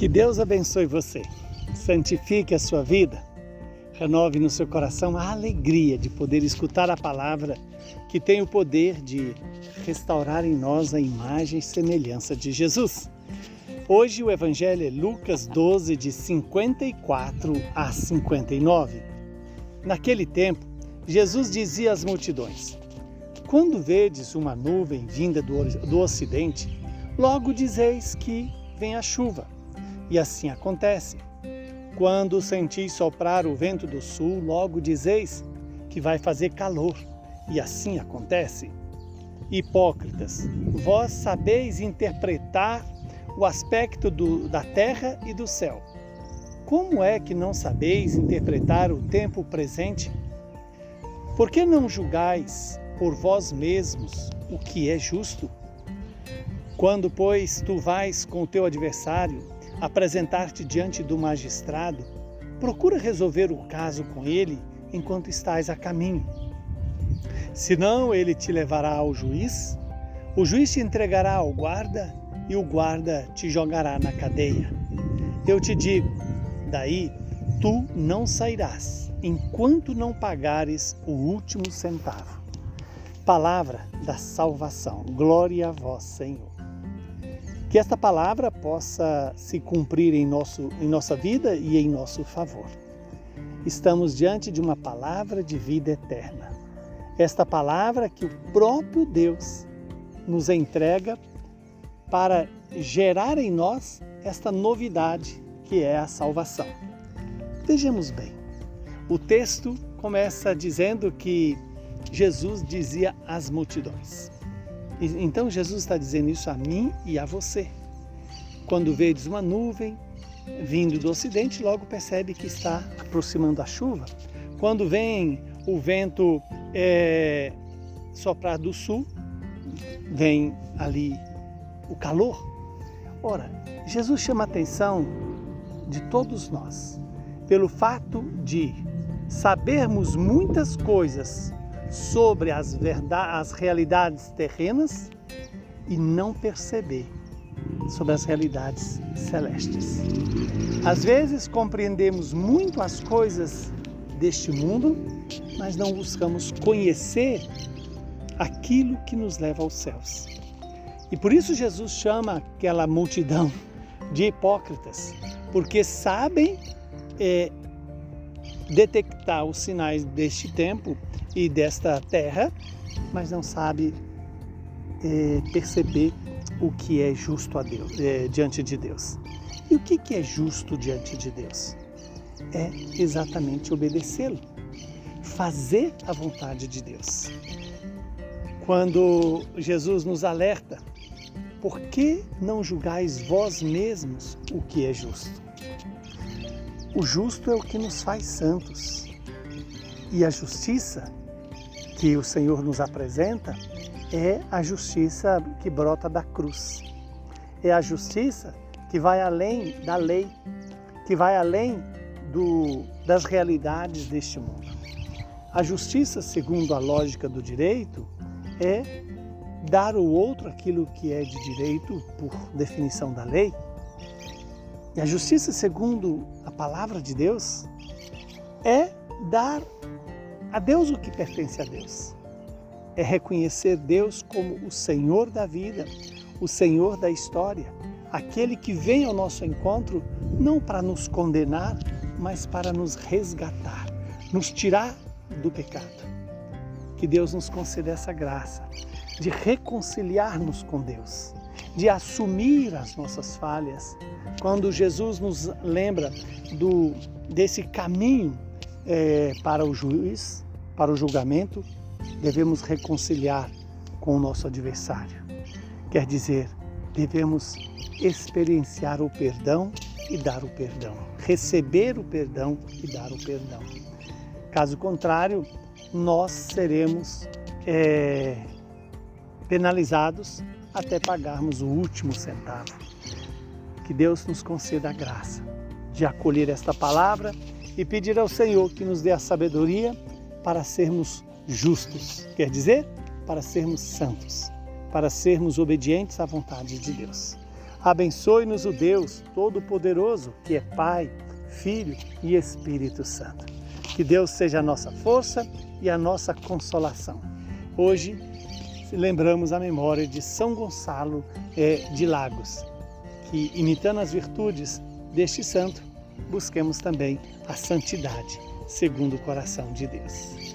Que Deus abençoe você, santifique a sua vida, renove no seu coração a alegria de poder escutar a palavra que tem o poder de restaurar em nós a imagem e semelhança de Jesus. Hoje o Evangelho é Lucas 12, de 54 a 59. Naquele tempo, Jesus dizia às multidões: Quando vedes uma nuvem vinda do, do ocidente, logo dizeis que vem a chuva. E assim acontece. Quando sentis soprar o vento do sul, logo dizeis que vai fazer calor. E assim acontece. Hipócritas, vós sabeis interpretar o aspecto do, da terra e do céu. Como é que não sabeis interpretar o tempo presente? Por que não julgais por vós mesmos o que é justo? Quando, pois, tu vais com o teu adversário apresentar-te diante do magistrado, procura resolver o caso com ele enquanto estás a caminho. Senão, ele te levará ao juiz, o juiz te entregará ao guarda e o guarda te jogará na cadeia. Eu te digo: daí tu não sairás enquanto não pagares o último centavo. Palavra da salvação. Glória a vós, Senhor. Que esta palavra possa se cumprir em, nosso, em nossa vida e em nosso favor. Estamos diante de uma palavra de vida eterna. Esta palavra que o próprio Deus nos entrega para gerar em nós esta novidade que é a salvação. Vejamos bem. O texto começa dizendo que Jesus dizia às multidões. Então Jesus está dizendo isso a mim e a você. Quando vedes uma nuvem vindo do ocidente, logo percebe que está aproximando a chuva. Quando vem o vento é, soprar do sul, vem ali o calor. Ora, Jesus chama a atenção de todos nós pelo fato de sabermos muitas coisas sobre as, as realidades terrenas e não perceber sobre as realidades celestes. Às vezes compreendemos muito as coisas deste mundo, mas não buscamos conhecer aquilo que nos leva aos céus. E por isso Jesus chama aquela multidão de hipócritas, porque sabem é, detectar os sinais deste tempo e desta terra, mas não sabe é, perceber o que é justo a Deus, é, diante de Deus. E o que, que é justo diante de Deus? É exatamente obedecê-lo, fazer a vontade de Deus. Quando Jesus nos alerta, por que não julgais vós mesmos o que é justo? O justo é o que nos faz santos. E a justiça que o Senhor nos apresenta é a justiça que brota da cruz. É a justiça que vai além da lei, que vai além do, das realidades deste mundo. A justiça, segundo a lógica do direito, é dar ao outro aquilo que é de direito por definição da lei. E a justiça, segundo a palavra de Deus, é dar a Deus o que pertence a Deus. É reconhecer Deus como o Senhor da vida, o Senhor da história, aquele que vem ao nosso encontro não para nos condenar, mas para nos resgatar, nos tirar do pecado. Que Deus nos conceda essa graça de reconciliar-nos com Deus, de assumir as nossas falhas. Quando Jesus nos lembra do, desse caminho é, para o juiz, para o julgamento, devemos reconciliar com o nosso adversário. Quer dizer, devemos experienciar o perdão e dar o perdão, receber o perdão e dar o perdão. Caso contrário, nós seremos é, penalizados até pagarmos o último centavo. Que Deus nos conceda a graça de acolher esta palavra e pedir ao Senhor que nos dê a sabedoria para sermos justos, quer dizer, para sermos santos, para sermos obedientes à vontade de Deus. Abençoe-nos o Deus Todo-Poderoso, que é Pai, Filho e Espírito Santo. Que Deus seja a nossa força e a nossa consolação. Hoje lembramos a memória de São Gonçalo é, de Lagos, que, imitando as virtudes deste santo, busquemos também a santidade segundo o coração de Deus.